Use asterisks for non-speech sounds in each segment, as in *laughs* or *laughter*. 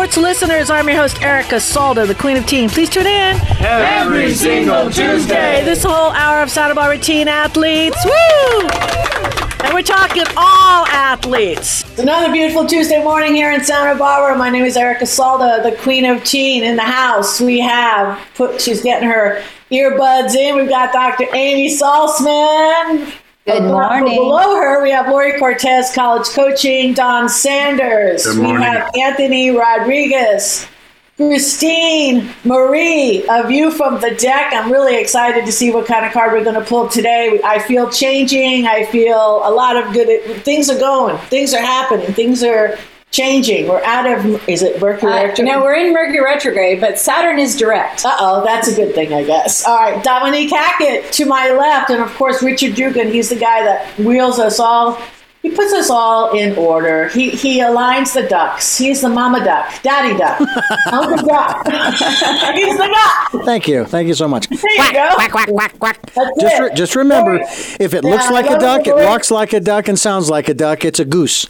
sports listeners. I'm your host, Erica Salda, the Queen of Teen. Please tune in every single Tuesday. This whole hour of Santa Barbara teen athletes. Woo! And we're talking all athletes. It's another beautiful Tuesday morning here in Santa Barbara. My name is Erica Salda, the Queen of Teen. In the house, we have put. She's getting her earbuds in. We've got Dr. Amy Saltzman. Good morning. Below her, we have Lori Cortez, college coaching, Don Sanders. Good morning. We have Anthony Rodriguez, Christine Marie, a view from the deck. I'm really excited to see what kind of card we're going to pull today. I feel changing. I feel a lot of good things are going. Things are happening. Things are changing. We're out of is it Mercury Uh, retrograde? no, we're in Mercury retrograde, but Saturn is direct. Uh oh, that's a good thing, I guess. All right, Dominique Hackett to my left, and of course Richard Dugan. He's the guy that wheels us all. He puts us all in order. He he aligns the ducks. He's the mama duck, daddy duck, *laughs* uncle duck. *laughs* He's the duck. Thank you. Thank you so much. There you go. That's Just, it. re- just remember, if it looks Yeah, like a duck, it, it walks like a duck, and sounds like a duck, it's a goose.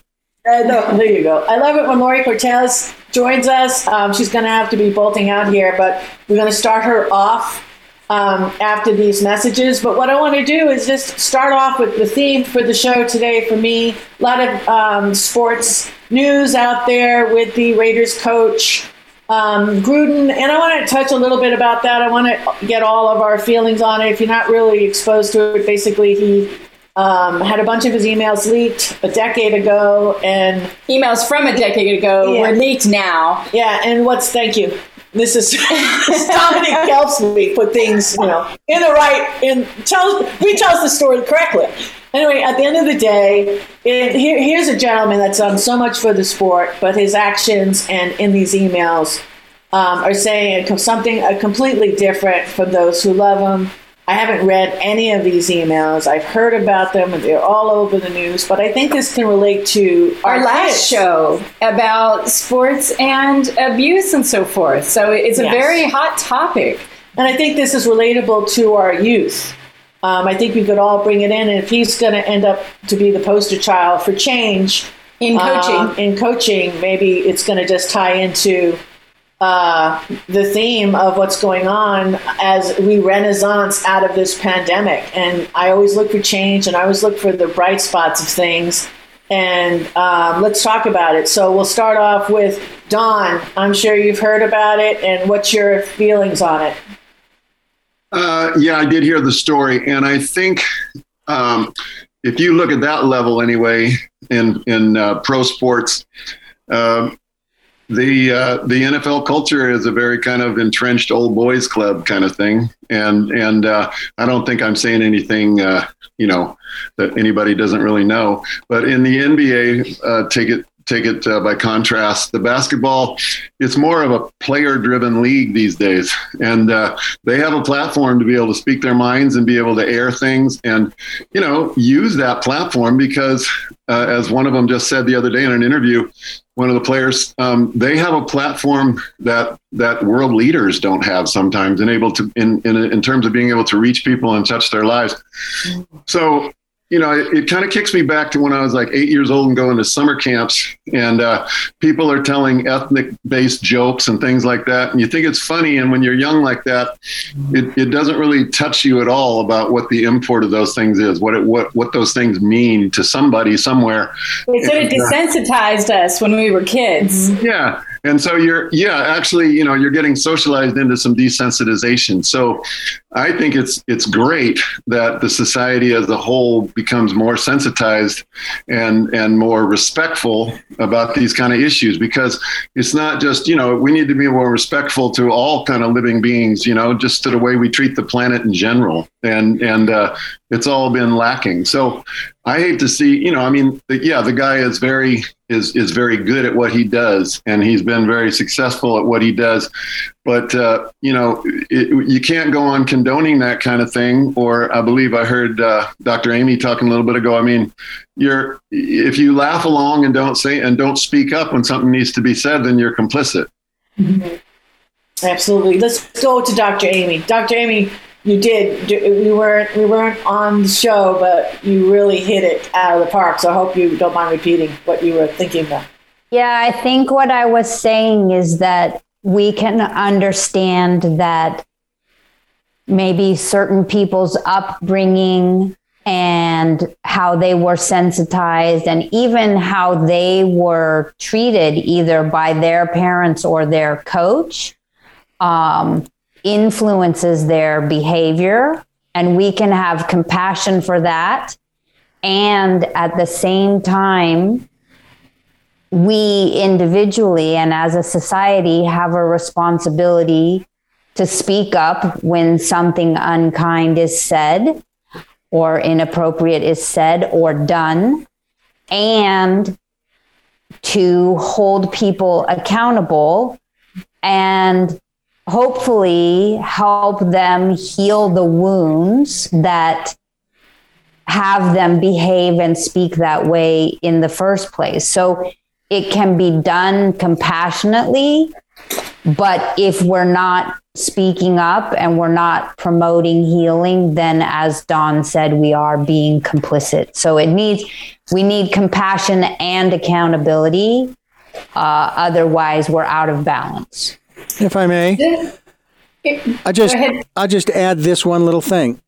Uh, no, there you go. I love it when Lori Cortez joins us. Um, she's going to have to be bolting out here, but we're going to start her off um, after these messages. But what I want to do is just start off with the theme for the show today for me. A lot of um, sports news out there with the Raiders coach. Um, Gruden, and I want to touch a little bit about that. I want to get all of our feelings on it. If you're not really exposed to it, basically, he um, had a bunch of his emails leaked a decade ago, and Emails from a decade ago Yeah. were leaked now. yeah, and what's thank you. This is *laughs* Dominic helps me put things, you know, in the right in tells retells the story correctly. Anyway, at the end of the day, it, here, here's a gentleman that's done so much for the sport, but his actions and in these emails um, are saying something uh, completely different from those who love him. I haven't read any of these emails. I've heard about them, and they're all over the news. But I think this can relate to our, Our last kids. show about sports and abuse and so forth. So it's a Yes. very hot topic. And I think this is relatable to our youth. Um, I think we could all bring it in. And if he's going to end up to be the poster child for change In coaching. um, in coaching, maybe it's going to just tie into uh, the theme of what's going on as we renaissance out of this pandemic. And I always look for change, and I always look for the bright spots of things. And um, let's talk about it. So we'll start off with Don. I'm sure you've heard about it, and what's your feelings on it? Uh, yeah, I did hear the story, and I think um, if you look at that level anyway in in uh, pro sports, um the uh, the NFL culture is a very kind of entrenched old boys club kind of thing, and and uh, I don't think I'm saying anything. Uh, you know that anybody doesn't really know, but in the NBA, uh, take it take it uh, by contrast, the basketball it's more of a player driven league these days and uh, they have a platform to be able to speak their minds and be able to air things and you know use that platform because uh, as one of them just said the other day in an interview one of the players um, they have a platform that that world leaders don't have sometimes and able to in, in in terms of being able to reach people and touch their lives. So you know, it, it kind of kicks me back to when I was like eight years old and going to summer camps, and uh, people are telling ethnic-based jokes and things like that, and you think it's funny. And when you're young like that, it, it doesn't really touch you at all about what the import of those things is, what it, what what those things mean to somebody somewhere. It sort of Yeah. desensitized us when we were kids. Yeah. And so you're, yeah, actually, you know, you're getting socialized into some desensitization. So I think it's it's great that the society as a whole becomes more sensitized and and more respectful about these kind of issues because it's not just you know we need to be more respectful to all kind of living beings you know just to the way we treat the planet in general and and uh, it's all been lacking. So I hate to see, you know, I mean, yeah, the guy is very is is very good at what he does, and he's been very successful at what he does. But uh, you know, it, you can't go on condoning that kind of thing. Or I believe I heard uh, Dr. Amy talking a little bit ago. I mean, you're if you laugh along and don't say and don't speak up when something needs to be said, then you're complicit. Absolutely. Let's go to Dr. Amy. Dr. Amy, you did. We weren't we weren't on the show, but you really hit it out of the park. So I hope you don't mind repeating what you were thinking about. Yeah, I think what I was saying is that we can understand that maybe certain people's upbringing and how they were sensitized and even how they were treated either by their parents or their coach um, influences their behavior and we can have compassion for that. And at the same time we individually and as a society have a responsibility to speak up when something unkind is said or inappropriate is said or done, and to hold people accountable and hopefully help them heal the wounds that have them behave and speak that way in the first place. So it can be done compassionately, but if we're not speaking up and we're not promoting healing, then as Don said, we are being complicit. So it needs, we need compassion and accountability. Uh, otherwise, we're out of balance. If I may, I just I just add this one little thing.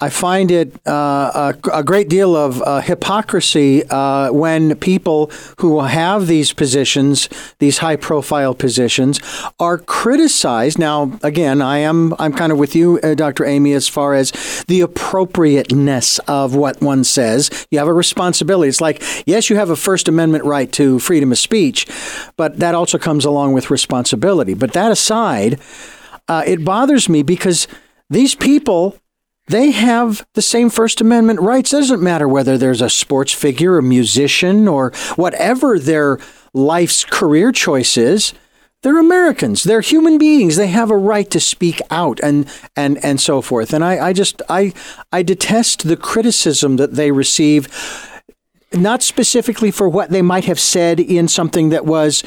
I find it uh, a, a, great deal of uh, hypocrisy uh, when people who have these positions, these high-profile positions, are criticized. Now, again, I am I'm kind of with you, uh, Dr. Amy, as far as the appropriateness of what one says. You have a responsibility. It's like yes, you have a First Amendment right to freedom of speech, but that also comes along with responsibility. But that aside, uh, it bothers me because these people they have the same First Amendment rights. It doesn't matter whether there's a sports figure, a musician, or whatever their life's career choice is. They're Americans. They're human beings. They have a right to speak out and and and so forth. And I, I just I I detest the criticism that they receive not specifically for what they might have said in something that was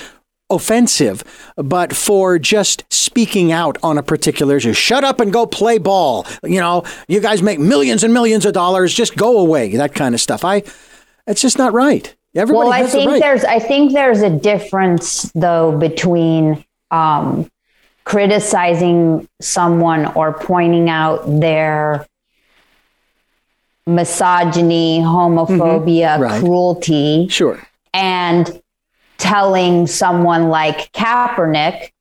offensive, but for just speaking out on a particular issue. Shut up and go play ball. You know, you guys make millions and millions of dollars. Just go away. That kind of stuff. I, it's just not right. Everybody well, I think the right. there's, I think there's a difference though between um, criticizing someone or pointing out their misogyny, homophobia, mm-hmm. right. cruelty. Sure. And telling someone like Kaepernick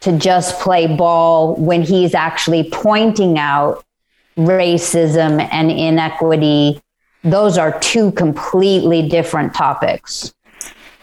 to just play ball when he's actually pointing out racism and inequity. Those are two completely different topics.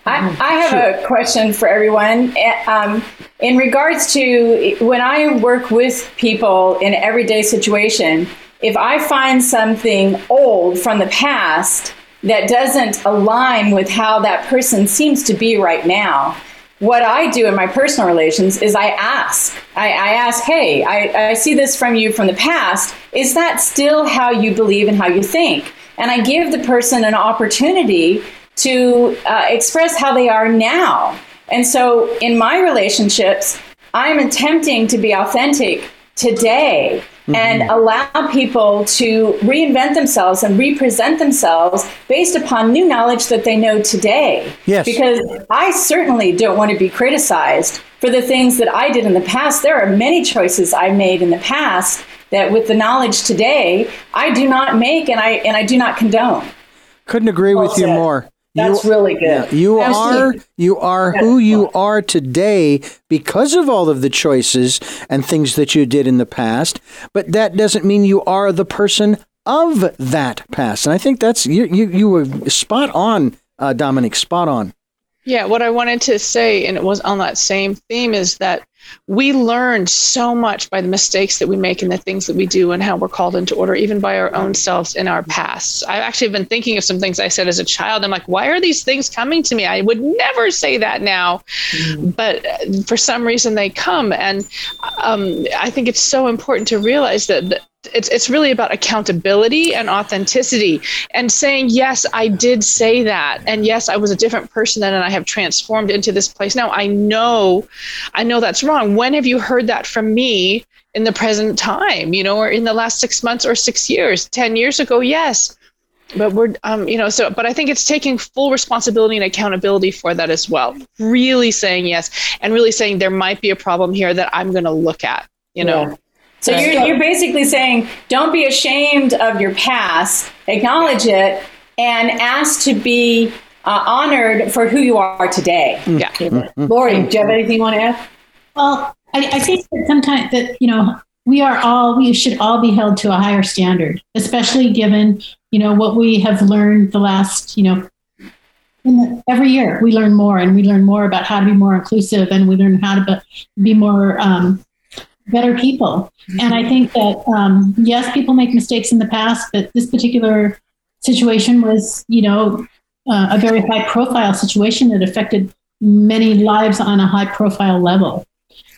I, I have a question for everyone. Um, in regards to when I work with people in everyday situation, if I find something old from the past that doesn't align with how that person seems to be right now. What I do in my personal relations is I ask. I, I ask, hey, I, I see this from you from the past. Is that still how you believe and how you think? And I give the person an opportunity to uh, express how they are now. And so in my relationships, I'm attempting to be authentic today mm-hmm. and allow people to reinvent themselves and represent themselves based upon new knowledge that they know today. Yes. Because I certainly don't want to be criticized for the things that I did in the past. There are many choices I made in the past that with the knowledge today I do not make and I and I do not condone. Couldn't agree well with said. you more. That's you, really good. You are you are who you are today because of all of the choices and things that you did in the past, but that doesn't mean you are the person of that past. And I think that's you you you were spot on, uh, Dominic, spot on. Yeah, what I wanted to say, and it was on that same theme, is that we learn so much by the mistakes that we make and the things that we do and how we're called into order, even by our own selves in our pasts. I've actually have been thinking of some things I said as a child. I'm like, why are these things coming to me? I would never say that now, mm-hmm. but for some reason they come. And um, I think it's so important to realize that, that it's it's really about accountability and authenticity and saying yes i did say that. And yes i was a different person then and i have transformed into this place. Now i know i know that's wrong. When have you heard that from me in the present time you know or in the last six months or six years? Ten years ago yes. But we're um, you know so but i think it's taking full responsibility and accountability for that as well. Really saying yes and really saying there might be a problem here that i'm going to look at you know. So you're, you're basically saying don't be ashamed of your past acknowledge it and ask to be uh, honored for who you are today. Yeah. Mm-hmm. lori do you have anything you want to add? Well I, I think that sometimes that you know we are all we should all be held to a higher standard especially given you know what we have learned the last you know the, every year. We learn more and we learn more about how to be more inclusive and we learn how to be more um, better people and i think that um, yes people make mistakes in the past but this particular situation was you know uh, a very high profile situation that affected many lives on a high profile level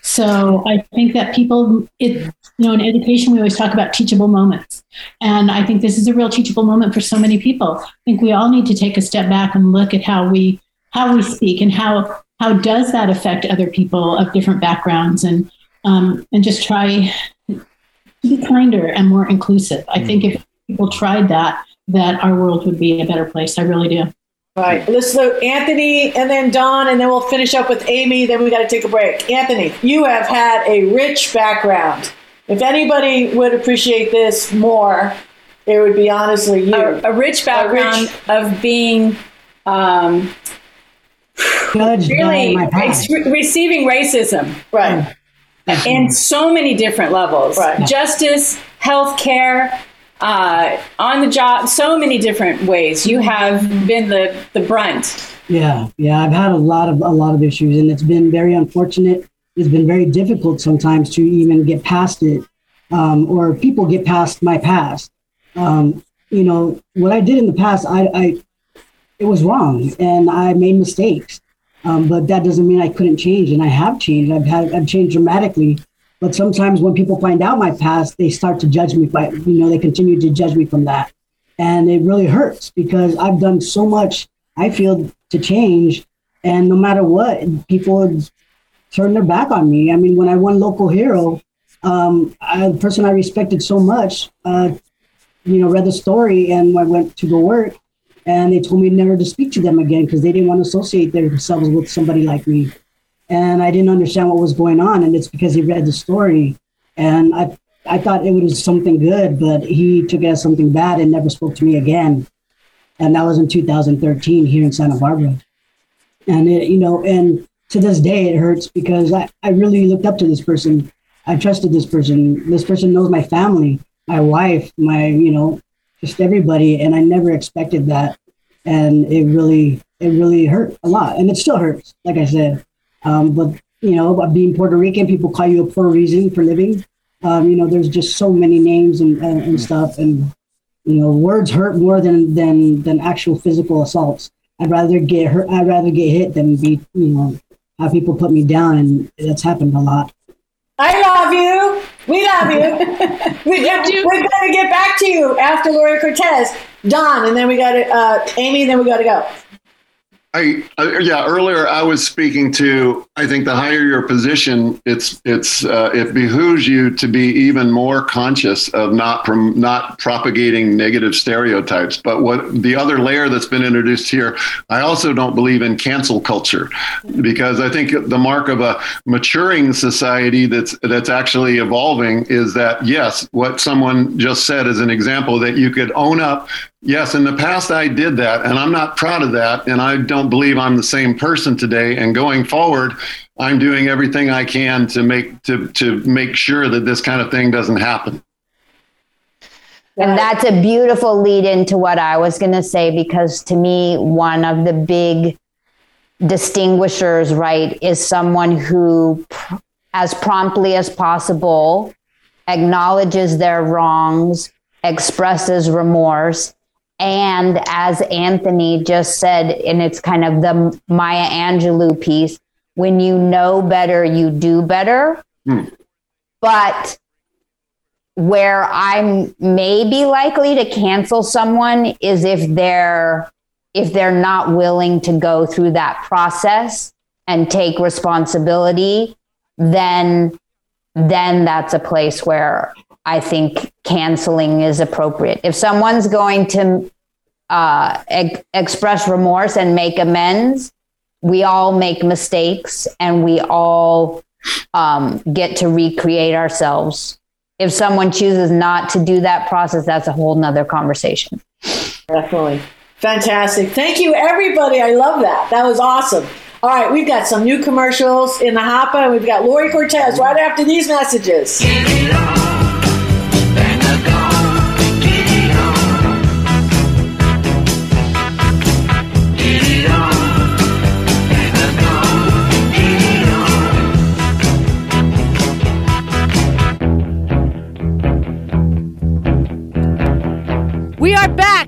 so I think that people, it, you know, in education, we always talk about teachable moments. And I think this is a real teachable moment for so many people. I think we all need to take a step back and look at how we, how we speak and how, how does that affect other people of different backgrounds and, um, and just try to be kinder and more inclusive. I think if people tried that, that our world would be a better place. I really do. All right, let's do Anthony and then Don, and then we'll finish up with Amy. Then we got to take a break. Anthony, you have had a rich background. If anybody would appreciate this more, it would be honestly you. A, a rich background a rich, of being um, really ex- receiving racism. Right. In so many different levels. Right. Justice, health care, uh, on the job, so many different ways. You have been the the brunt. Yeah, yeah, I've had a lot of a lot of issues, and it's been very unfortunate. It's been very difficult sometimes to even get past it, um, or people get past my past. Um, you know, what I did in the past, I, I it was wrong, and I made mistakes. Um, but that doesn't mean I couldn't change, and I have changed. I've had I've changed dramatically but sometimes when people find out my past, they start to judge me by, you know, they continue to judge me from that. And it really hurts because I've done so much, I feel, to change. And no matter what, people turn their back on me. I mean, when I won Local Hero, um, I, the person I respected so much, uh, you know, read the story and I went to go work and they told me never to speak to them again because they didn't want to associate themselves with somebody like me and I didn't understand what was going on. And it's because he read the story, and I I thought it was something good, but he took it as something bad and never spoke to me again. And that was in 2013 here in Santa Barbara. And it, you know, and to this day it hurts because I, I really looked up to this person. I trusted this person. This person knows my family, my wife, my, you know, just everybody. And I never expected that. And it really, it really hurt a lot. And it still hurts, like I said. Um, but you know, being Puerto Rican, people call you a Puerto reason for living. Um, you know, there's just so many names and, and, and, stuff, and you know, words hurt more than than than actual physical assaults. I'd rather get hurt. I'd rather get hit than be, you know, have people put me down, and that's happened a lot. I love you. *laughs* We love you. we, we're going to get back to you after Lori Cortez, Don, and then we got to uh, Amy, and then we got to go. I, yeah earlier I was speaking to I think the higher your position it's it's uh, it behooves you to be even more conscious of not prom- not propagating negative stereotypes. But what the other layer that's been introduced here I also don't believe in cancel culture. Because I think the mark of a maturing society that's that's actually evolving is that yes what someone just said is an example that you could own up Yes, in the past I did that, and I'm not proud of that, and I don't believe I'm the same person today. And going forward, I'm doing everything I can to make to to make sure that this kind of thing doesn't happen. And that's a beautiful lead into what I was going to say because to me, one of the big distinguishers, right, is someone who, as promptly as possible, acknowledges their wrongs, expresses remorse, and as Anthony just said, and it's kind of the Maya Angelou piece when you know better, you do better. Mm. But where I'm maybe likely to cancel someone is if they're if they're not willing to go through that process and take responsibility, then then that's a place where I think canceling is appropriate. If someone's going to uh, ex- express remorse and make amends. We all make mistakes and we all um, get to recreate ourselves. If someone chooses not to do that process, that's a whole nother conversation. Definitely. Fantastic. Thank you, everybody. I love that. That was awesome. All right, we've got some new commercials in the hopper, and we've got Lori Cortez right after these messages.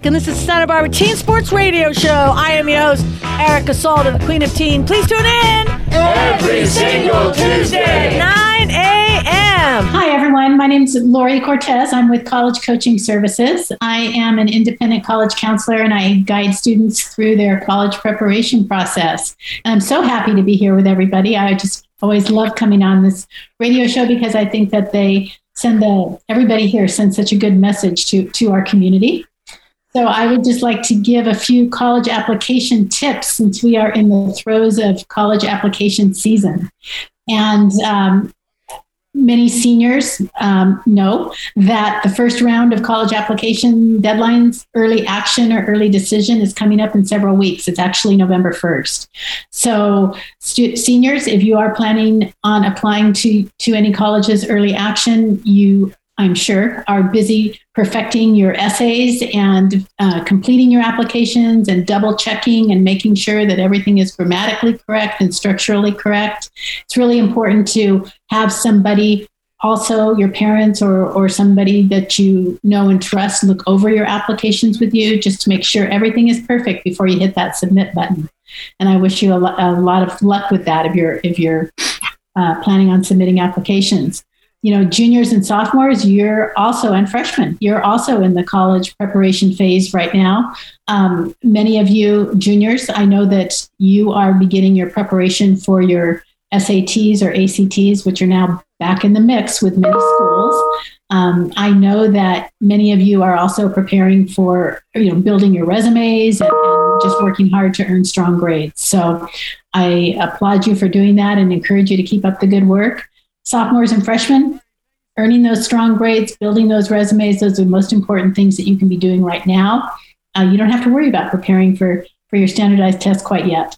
And this is Santa Barbara Teen Sports Radio Show. I am your host, Erica Salda, the Queen of Teen. Please tune in every single Tuesday, 9 a.m. Hi, everyone. My name is Lori Cortez. I'm with College Coaching Services. I am an independent college counselor, and I guide students through their college preparation process. And I'm so happy to be here with everybody. I just always love coming on this radio show because I think that they send the everybody here sends such a good message to to our community. So I would just like to give a few college application tips since we are in the throes of college application season. And um, many seniors um, know that the first round of college application deadlines, early action or early decision, is coming up in several weeks. It's actually November 1st. So, stu- seniors, if you are planning on applying to, to any colleges early action, you I'm sure, are busy perfecting your essays and uh, completing your applications and double checking and making sure that everything is grammatically correct and structurally correct. It's really important to have somebody, also your parents or, or somebody that you know and trust, look over your applications with you just to make sure everything is perfect before you hit that submit button. And I wish you a, lo- a lot of luck with that if you're if you're uh, planning on submitting applications you know, juniors and sophomores, you're also, and freshmen, you're also in the college preparation phase right now. Um, many of you juniors, I know that you are beginning your preparation for your SATs or ACTs, which are now back in the mix with many schools. Um, I know that many of you are also preparing for, you know, building your resumes and, and just working hard to earn strong grades. So I applaud you for doing that and encourage you to keep up the good work sophomores and freshmen, earning those strong grades, building those resumes, those are the most important things that you can be doing right now. Uh, you don't have to worry about preparing for, for your standardized test quite yet.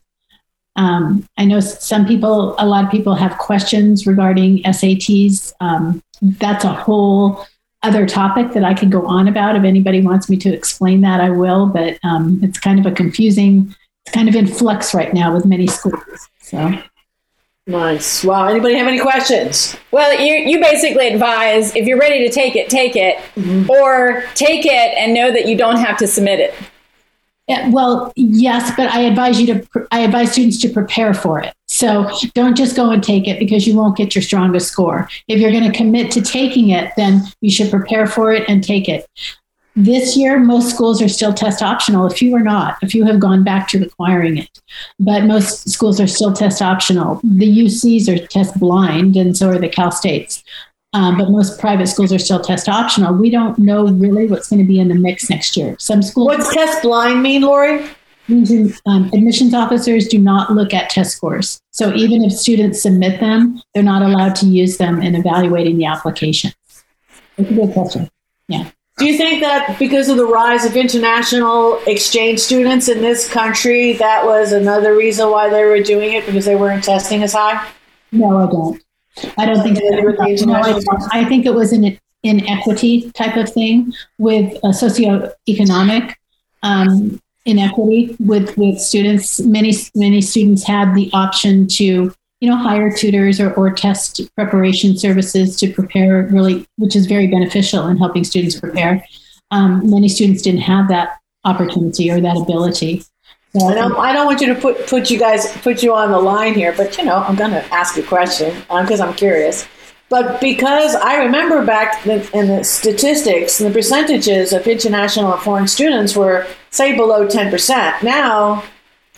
Um, I know some people, a lot of people have questions regarding SATs. Um, that's a whole other topic that I could go on about. If anybody wants me to explain that, I will, but um, it's kind of a confusing, it's kind of in flux right now with many schools. So. Nice. Wow. Anybody have any questions? Well, you, you basically advise if you're ready to take it, take it, mm-hmm. or take it and know that you don't have to submit it. Yeah, well, yes, but I advise you to. I advise students to prepare for it. So don't just go and take it because you won't get your strongest score. If you're going to commit to taking it, then you should prepare for it and take it. This year, most schools are still test optional. A few are not. A few have gone back to requiring it, but most schools are still test optional. The UCs are test blind, and so are the Cal States. Um, but most private schools are still test optional. We don't know really what's going to be in the mix next year. Some schools. What's test blind mean, Lori? Means um, admissions officers do not look at test scores. So even if students submit them, they're not allowed to use them in evaluating the application. That's a good question. Yeah. Do you think that because of the rise of international exchange students in this country, that was another reason why they were doing it because they weren't testing as high? No, I don't. I don't think that, no, I, I think it was an inequity type of thing with a socioeconomic um, inequity with with students. Many many students had the option to you know, hire tutors or, or test preparation services to prepare really, which is very beneficial in helping students prepare. Um, many students didn't have that opportunity or that ability. So I don't, I don't want you to put, put you guys, put you on the line here, but you know, I'm going to ask a question because um, I'm curious. But because I remember back in the statistics, and the percentages of international and foreign students were, say, below 10%. Now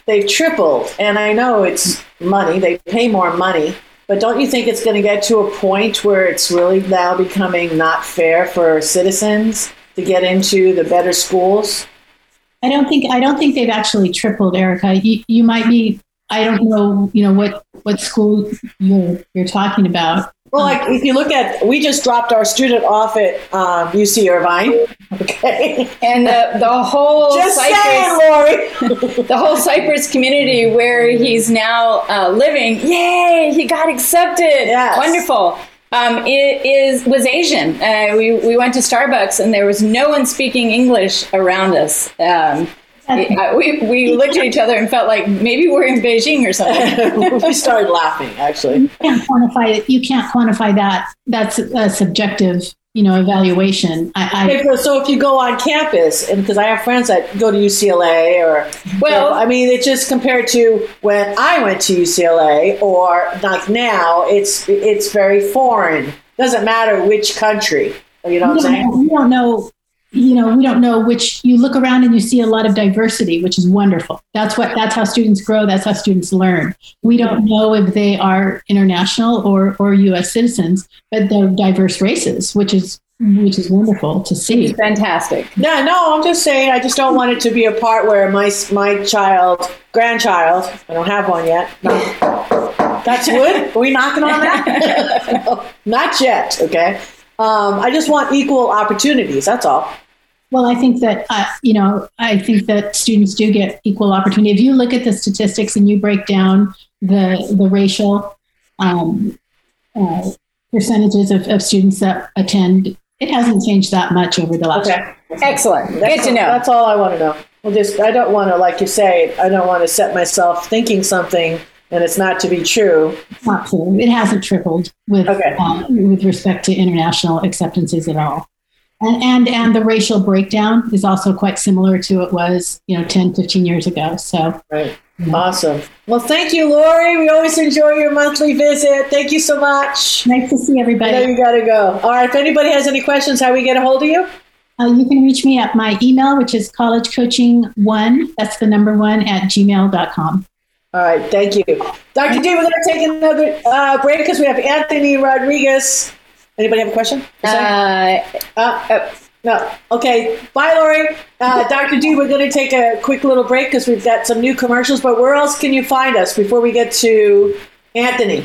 they've tripled. And I know it's money, they pay more money. But don't you think it's going to get to a point where it's really now becoming not fair for citizens to get into the better schools? I don't think I don't think they've actually tripled, Erica. You, you might be. I don't know. You know what what school you're you're talking about. Well, like if you look at, we just dropped our student off at um, UC Irvine. Okay, *laughs* and the, the whole just Cypress, saying, Lori. *laughs* the whole Cypress community where he's now uh, living. Yay! He got accepted. Yes. Wonderful. Um, it is was Asian. Uh, we we went to Starbucks and there was no one speaking English around us. Um, it- we we looked at each other and felt like maybe we're in Beijing or something. *laughs* we started laughing. Actually, You can't quantify it. You can't quantify that. That's a subjective, you know, evaluation. I, Okay, so- so if you go on campus, and because I have friends that go to UCLA, or Well- I mean, it's just compared to when I went to UCLA, or like now, it's it's very foreign. Doesn't matter which country. You know what I'm we, don't, saying? we don't know. You know, we don't know which. You look around and you see a lot of diversity, which is wonderful. That's what. That's how students grow. That's how students learn. We don't know if they are international or or U.S. citizens, but they're diverse races, which is which is wonderful to see. Fantastic. Yeah, no, I'm just saying. I just don't want it to be a part where my my child, grandchild, I don't have one yet. No. That's wood. Are we knocking on that? No, *laughs* not yet. Okay. Um, I just want equal opportunities. That's all. Well, I think that uh, you know, I think that students do get equal opportunity. If you look at the statistics and you break down the the racial um, uh, percentages of, of students that attend, it hasn't changed that much over the last. Okay. Excellent. That's Good to all, know. That's all I want to know. Well, just I don't want to, like you say, I don't want to set myself thinking something and it's not to be true. It's Not true. It hasn't tripled with Okay. uh, with respect to international acceptances at all. And, and and the racial breakdown is also quite similar to it was, you know, 10, 15 years ago. So Right. Awesome. Well, thank you, Lori. We always enjoy your monthly visit. Thank you so much. nice to see I everybody. you got to go. All right. If anybody has any questions, how we get a hold of you? Uh, you can reach me at my email, which is collegecoaching1, that's the number one, at gmail.com. All right. Thank you. Dr. D, we're going to take another uh, break because we have Anthony Rodriguez. Anybody have a question? Uh, Uh, no. Okay. Bye, Lori. Uh, Dr. D, we're going to take a quick little break because we've got some new commercials. But where else can you find us before we get to Anthony?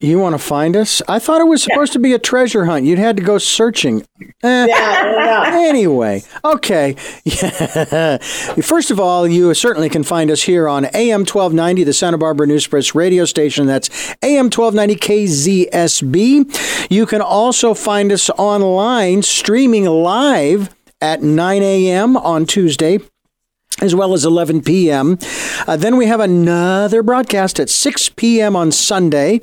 You want to find us? I thought it was supposed to be a treasure hunt. You'd had to go searching. Eh. Yeah. Anyway, okay. Yeah. *laughs* First of all, you certainly can find us here on AM 1290, the Santa Barbara News Press radio station. That's AM 1290 KZSB. You can also find us online, streaming live at 9 a.m. on Tuesday as well as 11 p.m. Uh, then we have another broadcast at 6 p.m. on Sunday.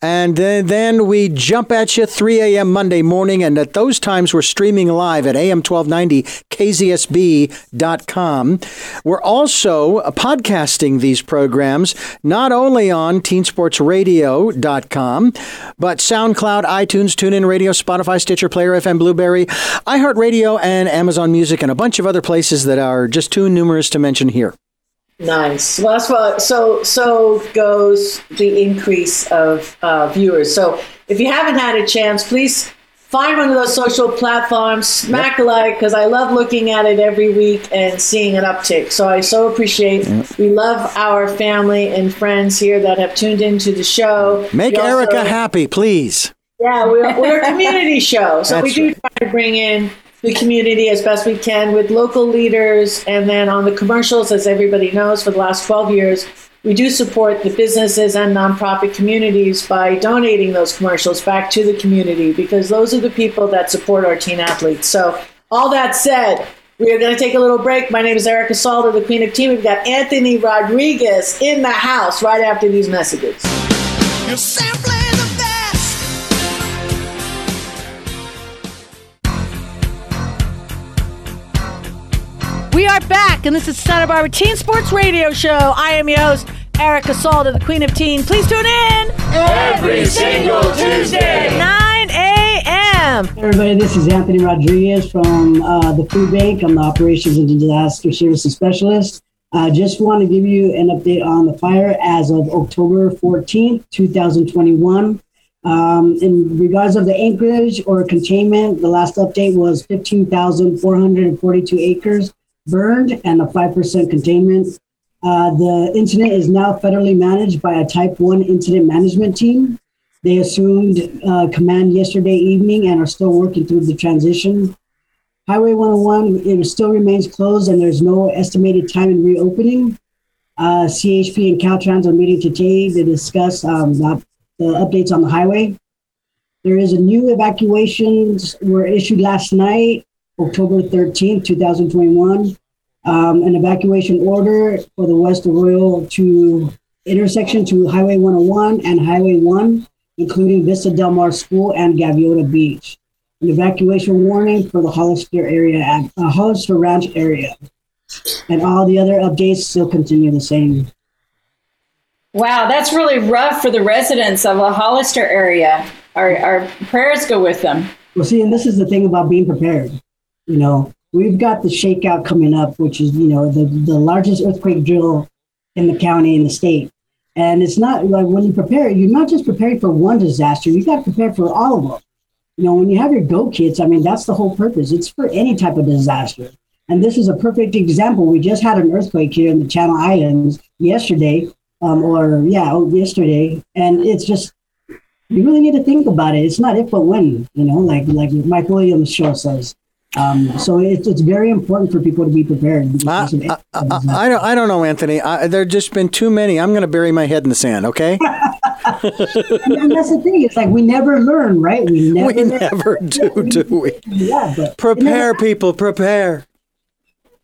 And then, then we jump at you 3 a.m. Monday morning. And at those times, we're streaming live at AM 1290 KZSB.com. We're also uh, podcasting these programs not only on teensportsradio.com, but SoundCloud, iTunes, TuneIn Radio, Spotify, Stitcher, Player FM, Blubrry, iHeartRadio, and Amazon Music, and a bunch of other places that are just too numerous to mention here. Nice. Well, that's what. So so goes the increase of uh, viewers. So if you haven't had a chance, please find one of those social platforms, smack a like, because I love looking at it every week and seeing an uptick. So I so appreciate. We love our family and friends here that have tuned into the show. Make also- Erica happy, please. yeah, we're, we're a community show. So we do right. try to bring in the community as best we can with local leaders. And then on the commercials, as everybody knows, for the last 12 years, we do support the businesses and nonprofit communities by donating those commercials back to the community because those are the people that support our teen athletes. So, all that said, we are going to take a little break. My name is Erica Salda, the Queen of Team. We've got Anthony Rodriguez in the house right after these messages. We are back, and this is Santa Barbara Teen Sports Radio Show. I am your host, Erica Salda, the Queen of Teen. Please tune in Every single Tuesday. 9 a.m. Everybody, this is Anthony Rodriguez from uh, the Food Bank. I'm the Operations and Disaster Services Specialist. I just want to give you an update on the fire as of October 14th, 2021. Um, in regards of the acreage or containment, the last update was 15,442 acres burned and a 5% containment. Uh, the incident is now federally managed by a type 1 incident management team. They assumed uh, command yesterday evening and are still working through the transition. Highway 101 it still remains closed and there's no estimated time in reopening. Uh, CHP and Caltrans are meeting today to discuss um, the, the updates on the highway. There is a new evacuations were issued last night, October 13th, 2021. Um, an evacuation order for the West Arroyo to intersection to Highway 101 and Highway 1, including Vista Del Mar School and Gaviota Beach. An evacuation warning for the Hollister area, uh, Hollister Ranch area. And all the other updates still continue the same. Wow, that's really rough for the residents of the Hollister area. Our, our prayers go with them. Well, see, and this is the thing about being prepared. You know, we've got the shakeout coming up, which is, you know, the, the largest earthquake drill in the county, in the state. And it's not like when you prepare, you're not just preparing for one disaster, you got to prepare for all of them. You know, when you have your go kits, I mean, that's the whole purpose. It's for any type of disaster. And this is a perfect example. We just had an earthquake here in the Channel Islands yesterday, um, or yeah, oh, yesterday. And it's just, you really need to think about it. It's not if, but when, you know, like, like Mike Williams show says. Um, so it's, it's very important for people to be prepared. I, I, I, don't, I don't know, Anthony. I, there just been too many. I'm going to bury my head in the sand, okay? *laughs* and, that's the thing. It's like we never learn, right? We never, we never do, do we? Yeah, but prepare, people, prepare.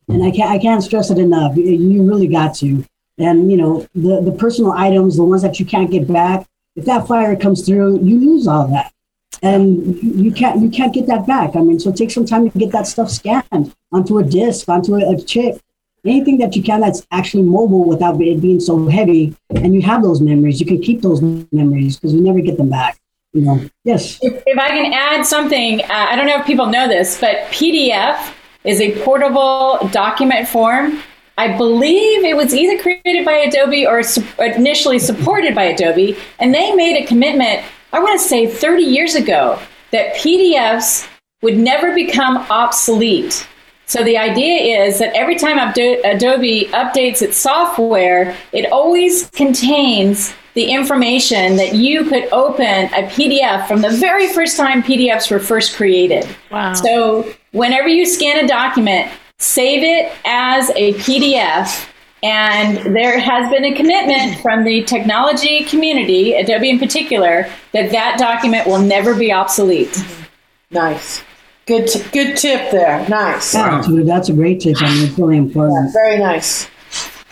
And I can't, I can't stress it enough. You really got to. And you know, the the personal items, the ones that you can't get back. If that fire comes through, you lose all that and you can't you can't get that back. I mean, so take some time to get that stuff scanned onto a disk, onto a, chip, anything that you can that's actually mobile without it being so heavy. And you have those memories. You can keep those memories because we never get them back. You know, yes. If, if I can add something, uh, I don't know if people know this, but PDF is a portable document form. I believe it was either created by Adobe or su- initially supported by Adobe, and they made a commitment I want to say 30 years ago that PDFs would never become obsolete. So the idea is that every time Adobe updates its software, it always contains the information that you could open a PDF from the very first time PDFs were first created. Wow. So whenever you scan a document, save it as a PDF and there has been a commitment from the technology community, Adobe in particular, that that document will never be obsolete. Nice. Good, t- good tip there. Nice. Yeah, that's a great tip. I mean, it's really important. Yeah, very nice.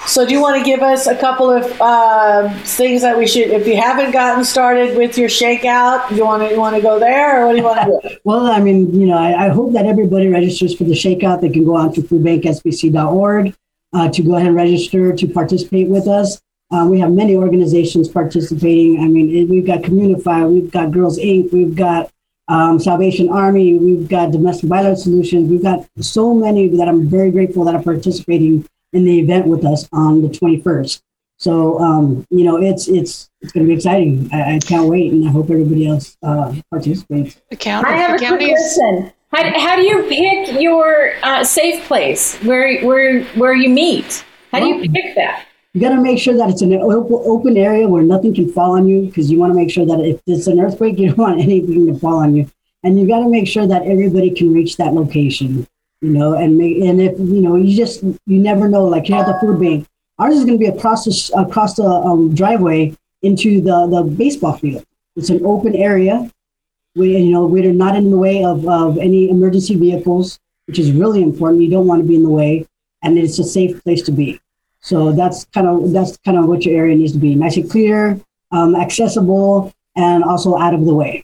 So, do you want to give us a couple of uh, things that we should, if you haven't gotten started with your shakeout, you want to you want to go there, or what do you want to do? *laughs* well, I mean, you know, I, I, hope that everybody registers for the shakeout. They can go on to foodbanksbc.org uh, to go ahead and register to participate with us. Uh, we have many organizations participating. I mean, we've got Communify, we've got Girls Inc., we've got um, Salvation Army, we've got Domestic Violence Solutions, we've got so many that I'm very grateful that are participating in the event with us on the 21st. So um, you know, it's it's it's going to be exciting. I, I, can't wait, and I hope everybody else uh, participates. The county, I have a quick question. How, how do you pick your uh, safe place where where where you meet? How do you pick that? You got to make sure that it's an open area where nothing can fall on you because you want to make sure that if it's an earthquake, *laughs* you don't want anything to fall on you, and you got to make sure that everybody can reach that location. You know, and make, and if you know, you just you never know. Like here at the food bank, ours is going to be across the across the um, driveway into the the baseball field. It's an open area we, you know, we're not in the way of, of any emergency vehicles, which is really important. You don't want to be in the way, and it's a safe place to be. So that's kind of that's kind of what your area needs to be: nice and clear, um, accessible, and also out of the way.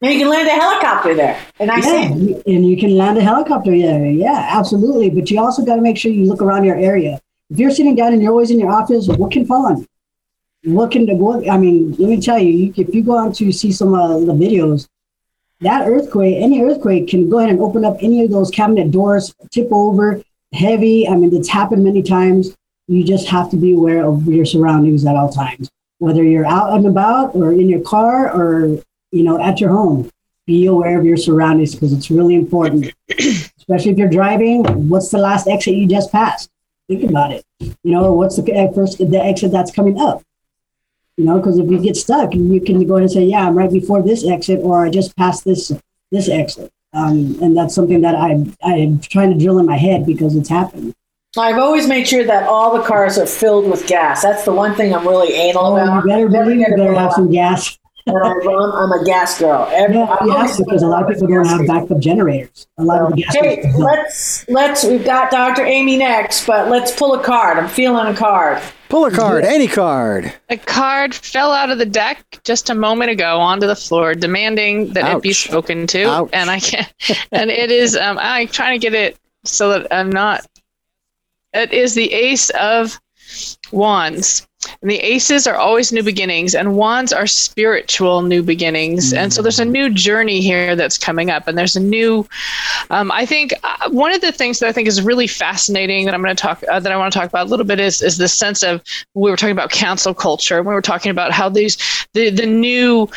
And you can land a helicopter there, and I yeah, and you can land a helicopter there. Yeah, absolutely. But you also got to make sure you look around your area. If you're sitting down and you're always in your office, what can fall on you? Looking to what I mean, let me tell you, if you go on to see some of the videos, that earthquake, any earthquake can go ahead and open up any of those cabinet doors, tip over, heavy. I mean, it's happened many times. You just have to be aware of your surroundings at all times, whether you're out and about or in your car or, you know, at your home. Be aware of your surroundings because it's really important. *clears throat* Especially if you're driving. What's the last exit you just passed? Think about it. You know, what's the first the exit that's coming up? You know, because if you get stuck, you can go ahead and say, "Yeah, I'm right before this exit," or "I just passed this this exit." Um, and that's something that I'm I'm trying to drill in my head because it's happened. I've always made sure that all the cars are filled with gas. That's the one thing I'm really anal Oh, about. you better believe you better have some gas. When I run, I'm a gas girl. Every, Yeah, I'm yes, because a lot of people don't have backup generators. A lot of the gas. Hey, stations let's let's. We've got Dr. Amy next, but let's pull a card. I'm feeling a card. Pull a card, any card. A card fell out of the deck just a moment ago onto the floor, demanding that it be spoken to. Ouch. And I can't. and it is. Um, I'm trying to get it so that I'm not. It is the Ace of Wands. And the aces are always new beginnings, and wands are spiritual new beginnings. And so there's a new journey here that's coming up, and there's a new. Um, I think uh, one of the things that I think is really fascinating that I'm going to talk uh, that I want to talk about a little bit is is the sense of we were talking about cancel culture. And we were talking about how these the the new.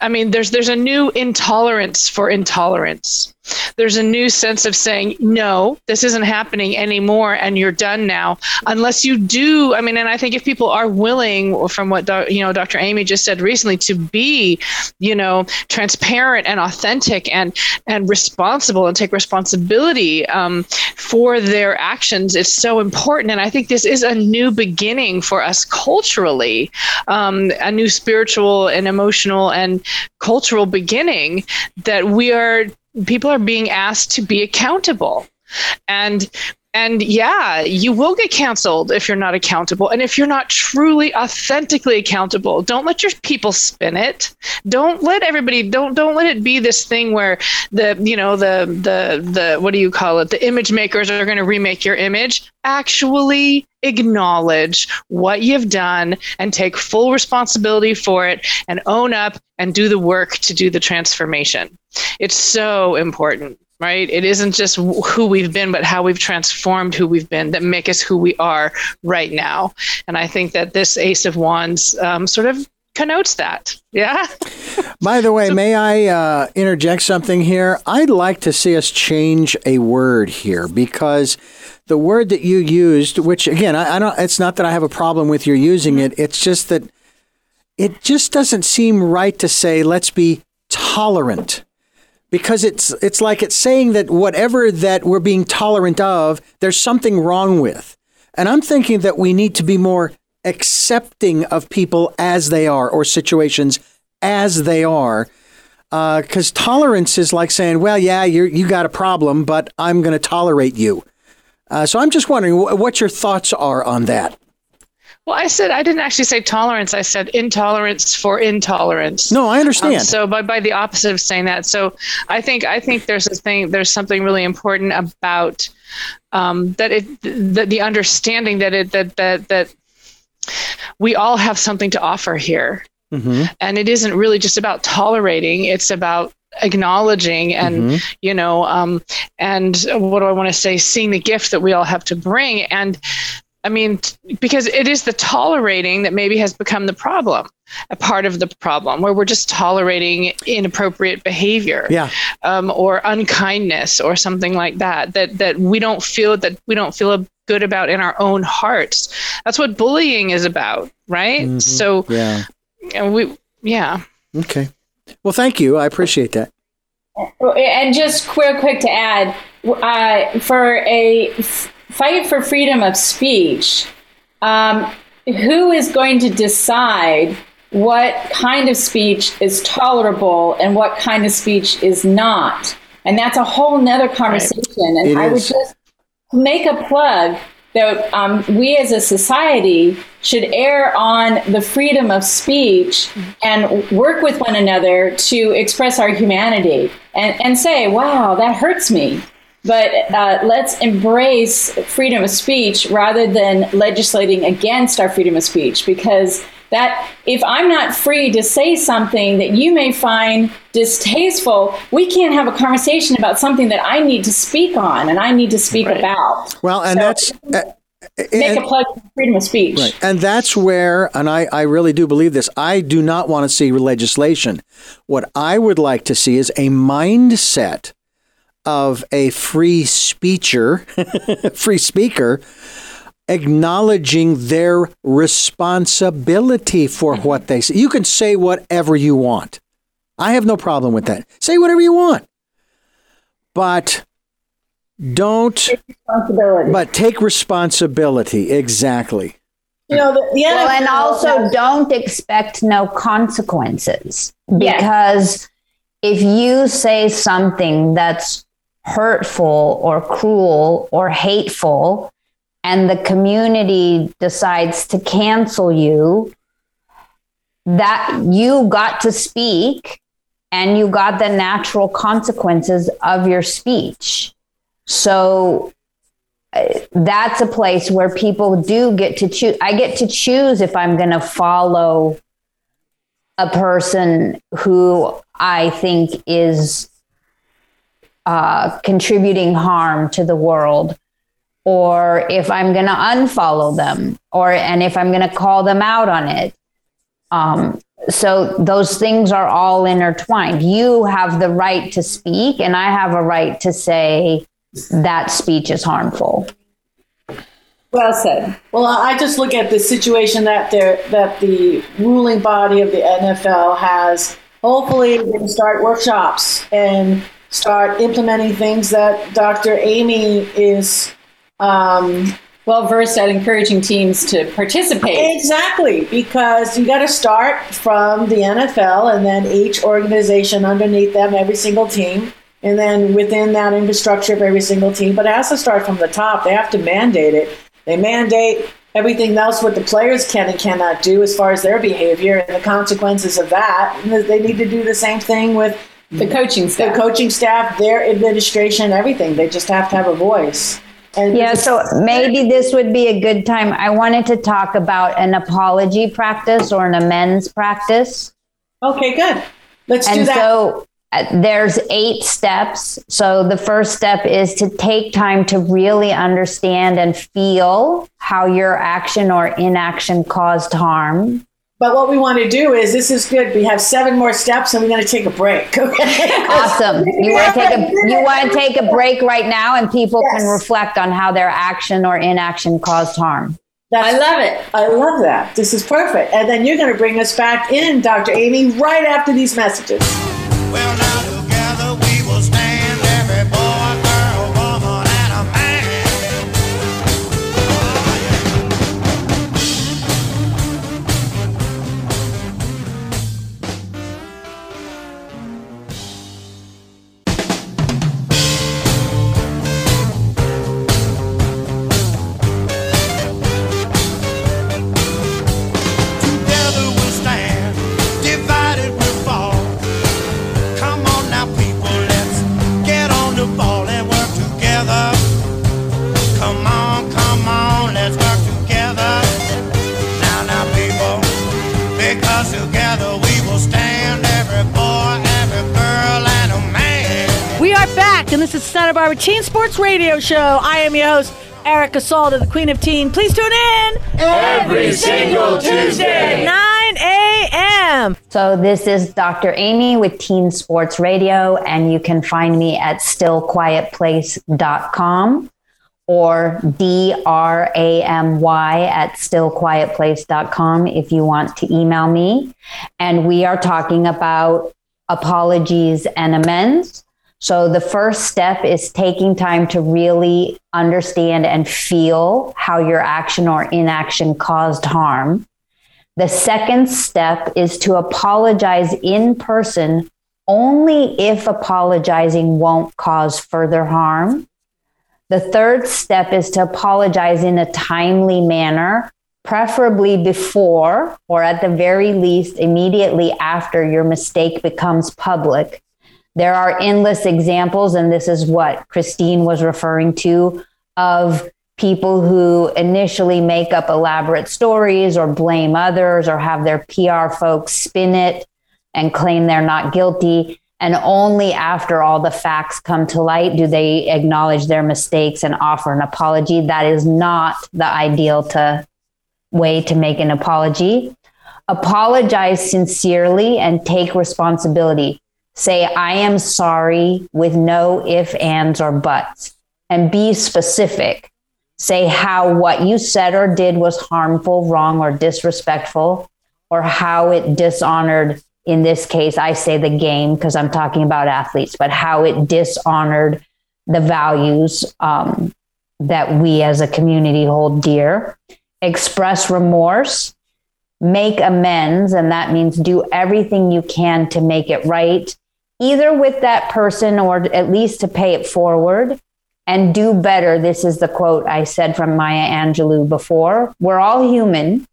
I mean, there's there's a new intolerance for intolerance. There's a new sense of saying no, this isn't happening anymore, and you're done now. Unless you do, I mean, and I think if people are willing, from what you know, Dr. Amy just said recently, to be, you know, transparent and authentic and and responsible and take responsibility um, for their actions, it's so important. And I think this is a new beginning for us culturally, um, a new spiritual and emotional and cultural beginning that we are people are being asked to be accountable. And and yeah you will get canceled if you're not accountable. And if you're not truly authentically accountable don't let your people spin it. Don't let everybody don't don't let it be this thing where the you know the the the what do you call it? The image makers are going to remake your image. Actually acknowledge what you've done and take full responsibility for it and own up and do the work to do the transformation. It's so important right? It isn't just who we've been but how we've transformed who we've been that make us who we are right now. And i think that this ace of wands um, sort of connotes that yeah By the way, may I uh, interject something here? I'd like to see us change a word here because the word that you used, which again, I, I don't, it's not that I have a problem with your using it. It's just that it just doesn't seem right to say, let's be tolerant. Because it's it's like it's saying that whatever that we're being tolerant of, there's something wrong with. And I'm thinking that we need to be more accepting of people as they are or situations as they are. Because tolerance is like saying, well, yeah, you you got a problem, but I'm going to tolerate you. Uh, so I'm just wondering wh- what your thoughts are on that. well i said i didn't actually say tolerance i said intolerance for intolerance No, I understand. Um, so by, by the opposite of saying that so i think i think there's a thing there's something really important about um, that it that the understanding that it that that that we all have something to offer here hmm and it isn't really just about tolerating it's about acknowledging and Mhm. you know um and what do i want to say seeing the gift that we all have to bring and i mean because it is the tolerating that maybe has become the problem a part of the problem where we're just tolerating inappropriate behavior Yeah. um, or unkindness or something like that that that we don't feel that we don't feel good about in our own hearts that's what bullying is about right Mhm. so Yeah. and we yeah Okay. Well, thank you. I appreciate that. And just quick, quick to add, uh, for a f- fight for freedom of speech, um, who is going to decide what kind of speech is tolerable and what kind of speech is not? And that's a whole nother conversation. And It I would just make a plug that um, we as a society should err on the freedom of speech and work with one another to express our humanity and, and say, wow, that hurts me. But uh, let's embrace freedom of speech rather than legislating against our freedom of speech because that if I'm not free to say something that you may find distasteful, we can't have a conversation about something that I need to speak on and I need to speak about. Well, and So- that's. Uh, Make and- a plug for freedom of speech. Right. And that's where, and I, I really do believe this, I do not want to see legislation. What I would like to see is a mindset of a free speecher, *laughs* free speaker, acknowledging their responsibility for mm-hmm. what they say. You can say whatever you want. I have no problem with that. Say whatever you want. But don't take but take responsibility exactly you know, the, the well, and also has- don't expect no consequences because if you say something that's hurtful or cruel or hateful and the community decides to cancel you, that you got to speak and you got the natural consequences of your speech. So that's a place where people do get to choose. I get to choose if I'm going to follow a person who I think is uh, contributing harm to the world, or if I'm going to unfollow them, or and if I'm going to call them out on it. Um, so those things are all intertwined. You have the right to speak, and I have a right to say that speech is harmful. Well said. Well, I just look at the situation that there that the ruling body of the NFL has. Hopefully, we can start workshops and start implementing things that Dr. Amy is um, well versed at encouraging teams to participate. Exactly, because you got to start from the NFL and then each organization underneath them, every single team, and then within that infrastructure of every single team. But it has to start from the top. They have to mandate it. They mandate everything else what the players can and cannot do as far as their behavior and the consequences of that. They need to do the same thing with the coaching staff, the coaching staff, their administration, everything. They just have to have a voice. Yeah, so maybe this would be a good time. I wanted to talk about an apology practice or an amends practice. Okay, good. Let's and do that. So uh, there's eight steps. So the first step is to take time to really understand and feel how your action or inaction caused harm. But what we want to do is this is good. We have seven more steps and we're going to take a break. *laughs* Okay? awesome. You *laughs* want to take a you want to take a break right now and people yes. can reflect on how their action or inaction caused harm. That's, I love it. I love that. This is perfect. And then you're going to bring us back in, Dr. Amy, right after these messages. Well, Teen Sports Radio Show. I am your host, Erica Salda, the Queen of Teen. Please tune in every single Tuesday, 9 a.m. So, this is Dr. Amy with Teen Sports Radio, and you can find me at stillquietplace.com or D R A M Y at stillquietplace.com if you want to email me. And we are talking about apologies and amends. So the first step is taking time to really understand and feel how your action or inaction caused harm. The second step is to apologize in person only if apologizing won't cause further harm. The third step is to apologize in a timely manner, preferably before or at the very least immediately after your mistake becomes public there are endless examples, and this is what Christine was referring to of people who initially make up elaborate stories or blame others or have their PR folks spin it and claim they're not guilty. And only after all the facts come to light do they acknowledge their mistakes and offer an apology. That is not the ideal to, way to make an apology. Apologize sincerely and take responsibility Say, I am sorry with no ifs, ands, or buts, and be specific. Say how what you said or did was harmful, wrong, or disrespectful, or how it dishonored, in this case, I say the game because I'm talking about athletes, but how it dishonored the values um, that we as a community hold dear. Express remorse, make amends, and that means do everything you can to make it right, either with that person or at least to pay it forward and do better. This is the quote I said from Maya Angelou before. We're all human.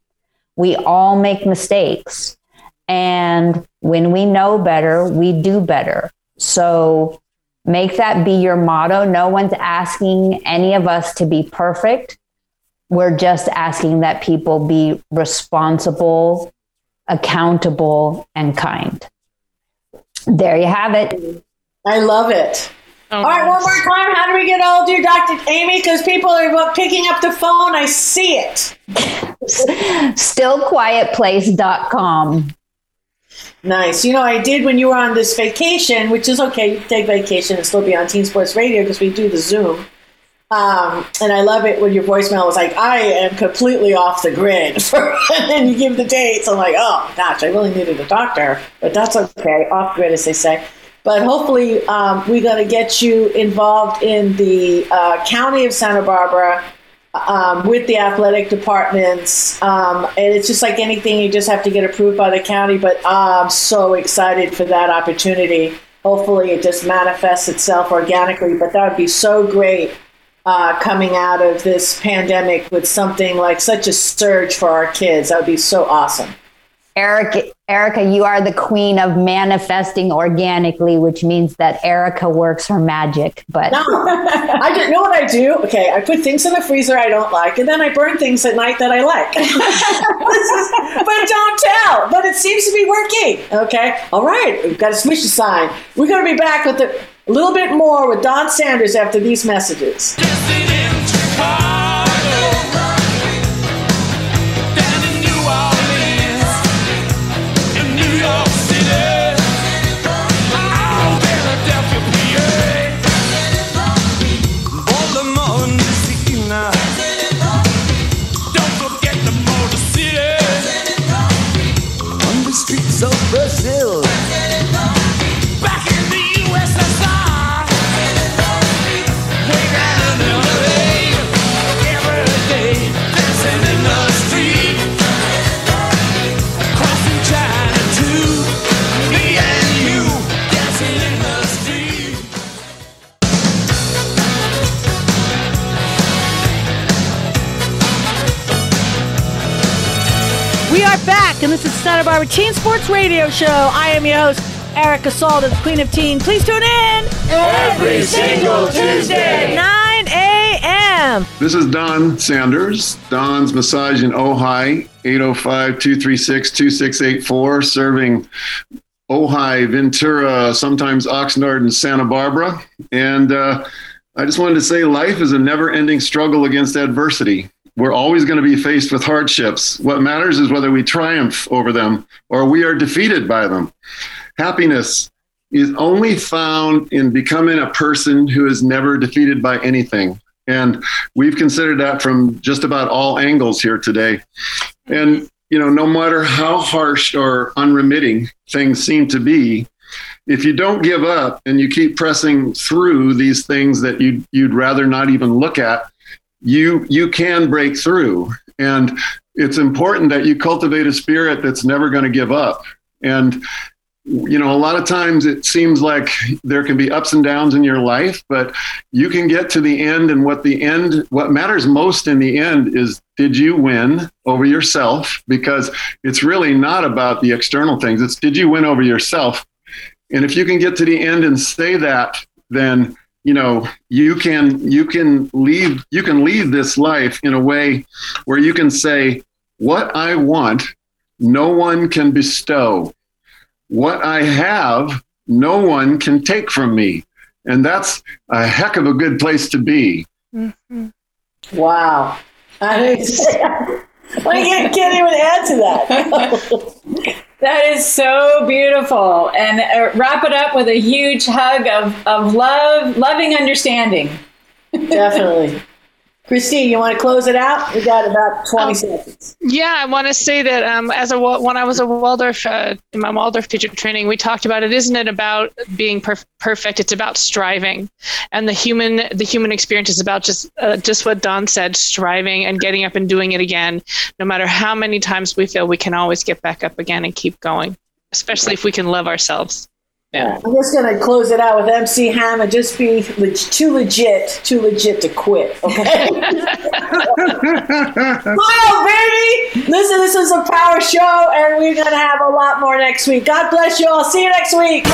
We all make mistakes. And when we know better, we do better. So make that be your motto. No one's asking any of us to be perfect. We're just asking that people be responsible, accountable, and kind. There you have it. I love it. Oh, All right, one more time. How do we get all do Dr. Amy? Because people are picking up the phone. I see it. Stillquietplace.com. Nice. You know, I did when you were on this vacation, which is okay. You can take vacation and still be on Teen Sports Radio because we do the Zoom. Um, and I love it when your voicemail was like, I am completely off the grid. *laughs* and you give the dates. I'm like, oh, gosh, I really needed a doctor. But that's okay. Off grid, as they say. But hopefully, um, we're going to get you involved in the uh, county of Santa Barbara um, with the athletic departments. Um, and it's just like anything, you just have to get approved by the county. But I'm so excited for that opportunity. Hopefully, it just manifests itself organically. But that would be so great uh, coming out of this pandemic with something like such a surge for our kids. That would be so awesome. Eric, Erica, you are the queen of manifesting organically, which means that Erica works her magic. But no, *laughs* I just know what I do. Okay, I put things in the freezer I don't like, and then I burn things at night that I like. *laughs* is, but don't tell. But it seems to be working. Okay, all right. We've got a swish sign. We're going to be back with a, a little bit more with Don Sanders after these messages. And this is Santa Barbara Teen Sports Radio Show. I am your host, Erica Salda, the Queen of Teen. Please tune in every single Tuesday, 9 a.m. This is Don Sanders, Don's Massage in Ojai, 805 236 2684, serving Ojai, Ventura, sometimes Oxnard, and Santa Barbara. And uh, I just wanted to say life is a never ending struggle against adversity. We're always going to be faced with hardships. What matters is whether we triumph over them or we are defeated by them. Happiness is only found in becoming a person who is never defeated by anything. And we've considered that from just about all angles here today. And, you know, no matter how harsh or unremitting things seem to be, if you don't give up and you keep pressing through these things that you'd, you'd rather not even look at, you you can break through. And it's important that you cultivate a spirit that's never going to give up. And you know a lot of times it seems like there can be ups and downs in your life but you can get to the end and what the end what matters most in the end is did you win over yourself? Because it's really not about the external things. It's did you win over yourself? And if you can get to the end and say that then you know you can you can leave you can lead this life in a way where you can say what i want no one can bestow. What i have no one can take from me. And that's a heck of a good place to be. Mm-hmm. wow. I, *laughs* I can't even add to that *laughs* That is so beautiful. And uh, wrap it up with a huge hug of, of love, loving understanding. *laughs* Definitely. Christine, you want to close it out? We got about 20 um, seconds. Yeah, I want to say that um, as a when I was a Waldorf uh, in my Waldorf teacher training, we talked about it. Isn't it about being per- perfect? It's about striving, and the human the human experience is about just uh, just what Don said: striving and getting up and doing it again. No matter how many times we fail, we can always get back up again and keep going. Especially if we can love ourselves. Yeah. I'm just going to close it out with MC Hammer. Just be le- too legit, too legit to quit. Okay. *laughs* Smile, baby. Listen, this is a power show, and we're going to have a lot more next week. God bless you all. See you next week.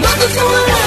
Nothing's going on.